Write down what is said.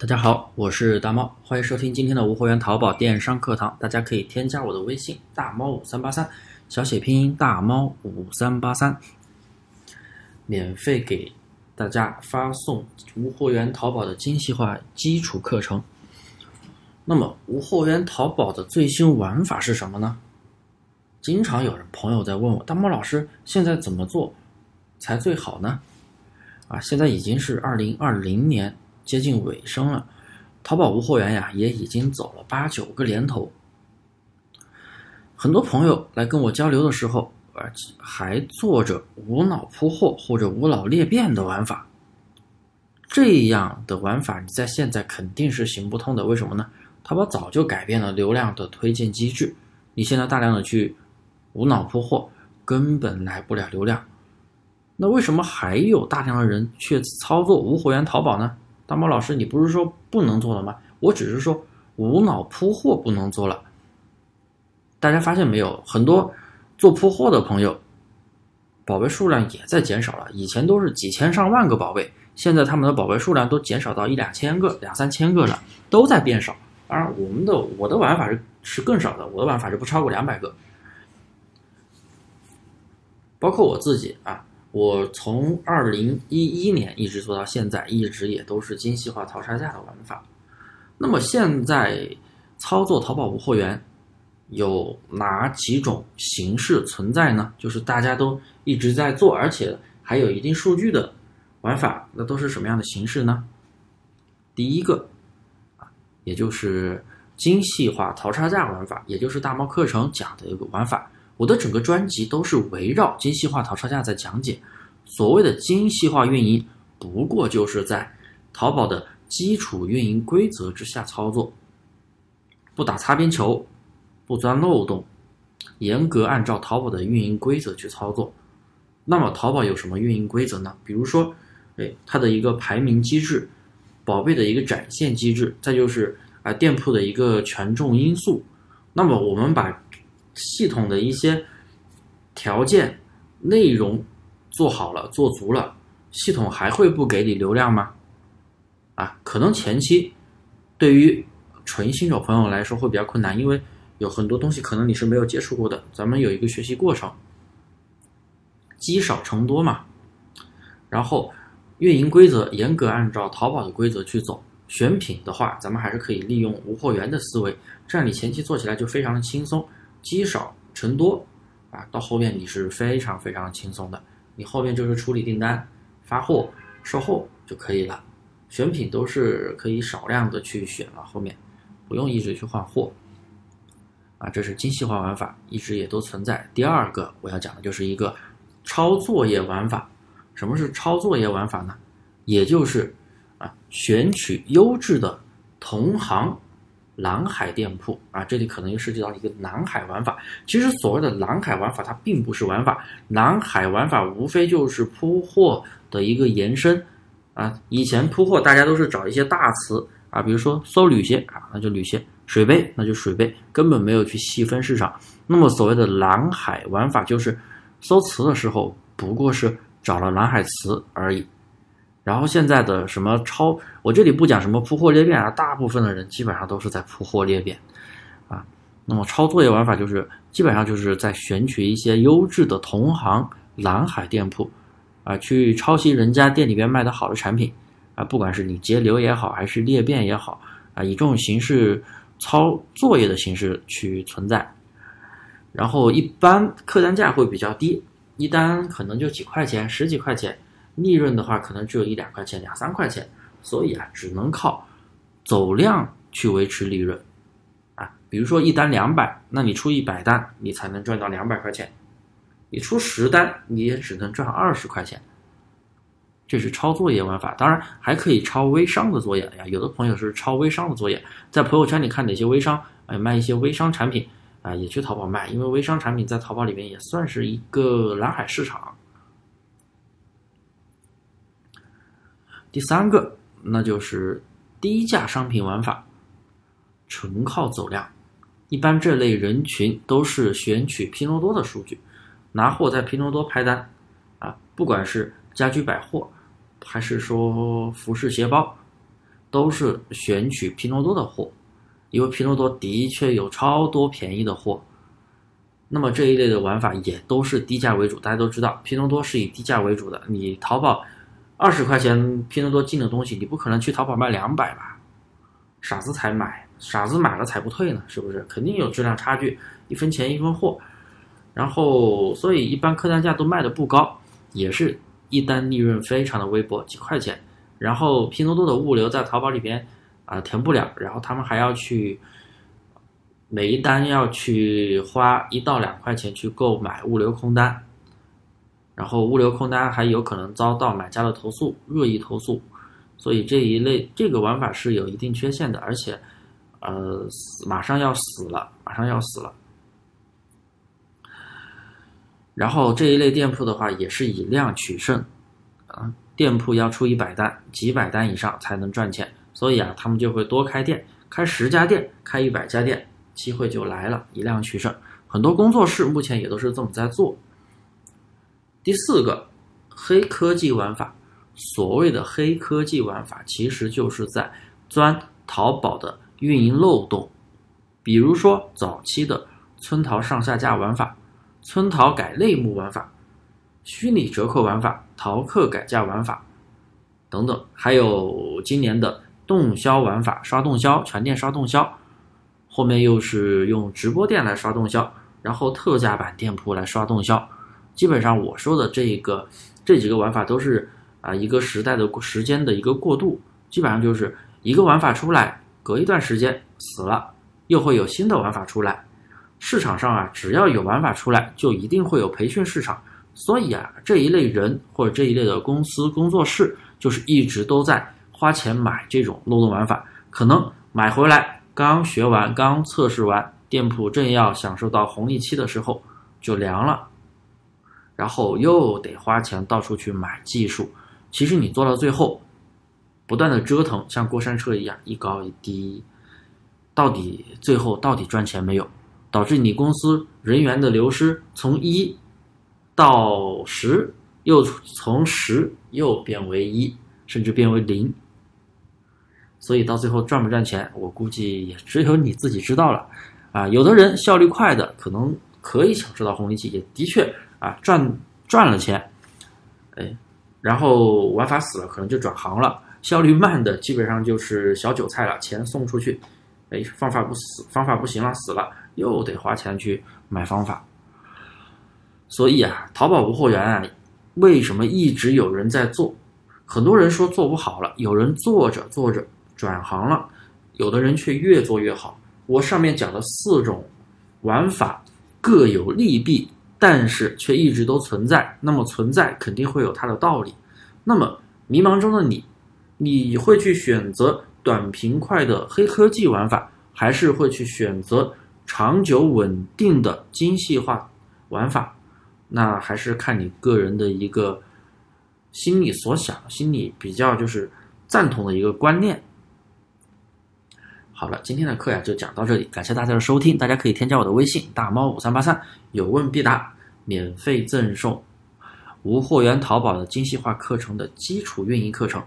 大家好，我是大猫，欢迎收听今天的无货源淘宝电商课堂。大家可以添加我的微信大猫五三八三，小写拼音大猫五三八三，免费给大家发送无货源淘宝的精细化基础课程。那么无货源淘宝的最新玩法是什么呢？经常有人朋友在问我，大猫老师现在怎么做才最好呢？啊，现在已经是二零二零年。接近尾声了，淘宝无货源呀也已经走了八九个年头。很多朋友来跟我交流的时候，而且还做着无脑铺货或者无脑裂变的玩法。这样的玩法你在现在肯定是行不通的。为什么呢？淘宝早就改变了流量的推荐机制，你现在大量的去无脑铺货，根本来不了流量。那为什么还有大量的人去操作无货源淘宝呢？大猫老师，你不是说不能做了吗？我只是说无脑铺货不能做了。大家发现没有，很多做铺货的朋友，宝贝数量也在减少了。以前都是几千上万个宝贝，现在他们的宝贝数量都减少到一两千个、两三千个了，都在变少。当然，我们的我的玩法是是更少的，我的玩法是不超过两百个，包括我自己啊。我从二零一一年一直做到现在，一直也都是精细化淘差价的玩法。那么现在操作淘宝无货源有哪几种形式存在呢？就是大家都一直在做，而且还有一定数据的玩法，那都是什么样的形式呢？第一个啊，也就是精细化淘差价玩法，也就是大猫课程讲的一个玩法。我的整个专辑都是围绕精细化淘差价在讲解。所谓的精细化运营，不过就是在淘宝的基础运营规则之下操作，不打擦边球，不钻漏洞，严格按照淘宝的运营规则去操作。那么淘宝有什么运营规则呢？比如说，哎，它的一个排名机制，宝贝的一个展现机制，再就是啊店铺的一个权重因素。那么我们把系统的一些条件、内容做好了、做足了，系统还会不给你流量吗？啊，可能前期对于纯新手朋友来说会比较困难，因为有很多东西可能你是没有接触过的。咱们有一个学习过程，积少成多嘛。然后运营规则严格按照淘宝的规则去走，选品的话，咱们还是可以利用无货源的思维，这样你前期做起来就非常的轻松。积少成多，啊，到后面你是非常非常轻松的，你后面就是处理订单、发货、售后就可以了，选品都是可以少量的去选了，后面不用一直去换货，啊，这是精细化玩法，一直也都存在。第二个我要讲的就是一个超作业玩法，什么是超作业玩法呢？也就是啊，选取优质的同行。蓝海店铺啊，这里可能又涉及到一个蓝海玩法。其实所谓的蓝海玩法，它并不是玩法，蓝海玩法无非就是铺货的一个延伸啊。以前铺货大家都是找一些大词啊，比如说搜铝鞋啊，那就铝鞋；水杯那就水杯，根本没有去细分市场。那么所谓的蓝海玩法，就是搜词的时候不过是找了蓝海词而已。然后现在的什么超，我这里不讲什么铺货裂变啊，大部分的人基本上都是在铺货裂变，啊，那么抄作业玩法就是基本上就是在选取一些优质的同行蓝海店铺，啊，去抄袭人家店里边卖的好的产品，啊，不管是你节流也好，还是裂变也好，啊，以这种形式抄作业的形式去存在，然后一般客单价会比较低，一单可能就几块钱，十几块钱。利润的话，可能只有一两块钱、两三块钱，所以啊，只能靠走量去维持利润啊。比如说一单两百，那你出一百单，你才能赚到两百块钱；你出十单，你也只能赚二十块钱。这是抄作业玩法，当然还可以抄微商的作业呀。有的朋友是抄微商的作业，在朋友圈里看哪些微商，哎，卖一些微商产品啊，也去淘宝卖，因为微商产品在淘宝里面也算是一个蓝海市场。第三个，那就是低价商品玩法，纯靠走量。一般这类人群都是选取拼多多的数据，拿货在拼多多拍单，啊，不管是家居百货，还是说服饰鞋包，都是选取拼多多的货，因为拼多多的确有超多便宜的货。那么这一类的玩法也都是低价为主，大家都知道，拼多多是以低价为主的。你淘宝二十块钱拼多多进的东西，你不可能去淘宝卖两百吧？傻子才买，傻子买了才不退呢，是不是？肯定有质量差距，一分钱一分货。然后，所以一般客单价都卖的不高，也是一单利润非常的微薄，几块钱。然后拼多多的物流在淘宝里边啊填不了，然后他们还要去。每一单要去花一到两块钱去购买物流空单，然后物流空单还有可能遭到买家的投诉、恶意投诉，所以这一类这个玩法是有一定缺陷的，而且，呃，马上要死了，马上要死了。然后这一类店铺的话也是以量取胜，啊，店铺要出一百单、几百单以上才能赚钱，所以啊，他们就会多开店，开十家店、开一百家店。机会就来了，以量取胜。很多工作室目前也都是这么在做。第四个，黑科技玩法。所谓的黑科技玩法，其实就是在钻淘宝的运营漏洞。比如说早期的村淘上下架玩法、村淘改类目玩法、虚拟折扣玩法、淘客改价玩法等等，还有今年的动销玩法，刷动销，全店刷动销。后面又是用直播店来刷动销，然后特价版店铺来刷动销。基本上我说的这个这几个玩法都是啊一个时代的时间的一个过渡，基本上就是一个玩法出来，隔一段时间死了，又会有新的玩法出来。市场上啊，只要有玩法出来，就一定会有培训市场。所以啊，这一类人或者这一类的公司工作室，就是一直都在花钱买这种漏洞玩法，可能买回来。刚学完，刚测试完，店铺正要享受到红利期的时候就凉了，然后又得花钱到处去买技术。其实你做到最后，不断的折腾，像过山车一样一高一低，到底最后到底赚钱没有？导致你公司人员的流失从一到十，又从十又变为一，甚至变为零。所以到最后赚不赚钱，我估计也只有你自己知道了，啊，有的人效率快的可能可以享受到红利期，也的确啊赚赚了钱，哎，然后玩法死了可能就转行了，效率慢的基本上就是小韭菜了，钱送出去，哎，方法不死，方法不行了，死了又得花钱去买方法，所以啊，淘宝无货源啊，为什么一直有人在做？很多人说做不好了，有人做着做着。转行了，有的人却越做越好。我上面讲的四种玩法各有利弊，但是却一直都存在。那么存在肯定会有它的道理。那么迷茫中的你，你会去选择短平快的黑科技玩法，还是会去选择长久稳定的精细化玩法？那还是看你个人的一个心里所想，心里比较就是赞同的一个观念。好了，今天的课呀就讲到这里，感谢大家的收听。大家可以添加我的微信大猫五三八三，有问必答，免费赠送无货源淘宝的精细化课程的基础运营课程。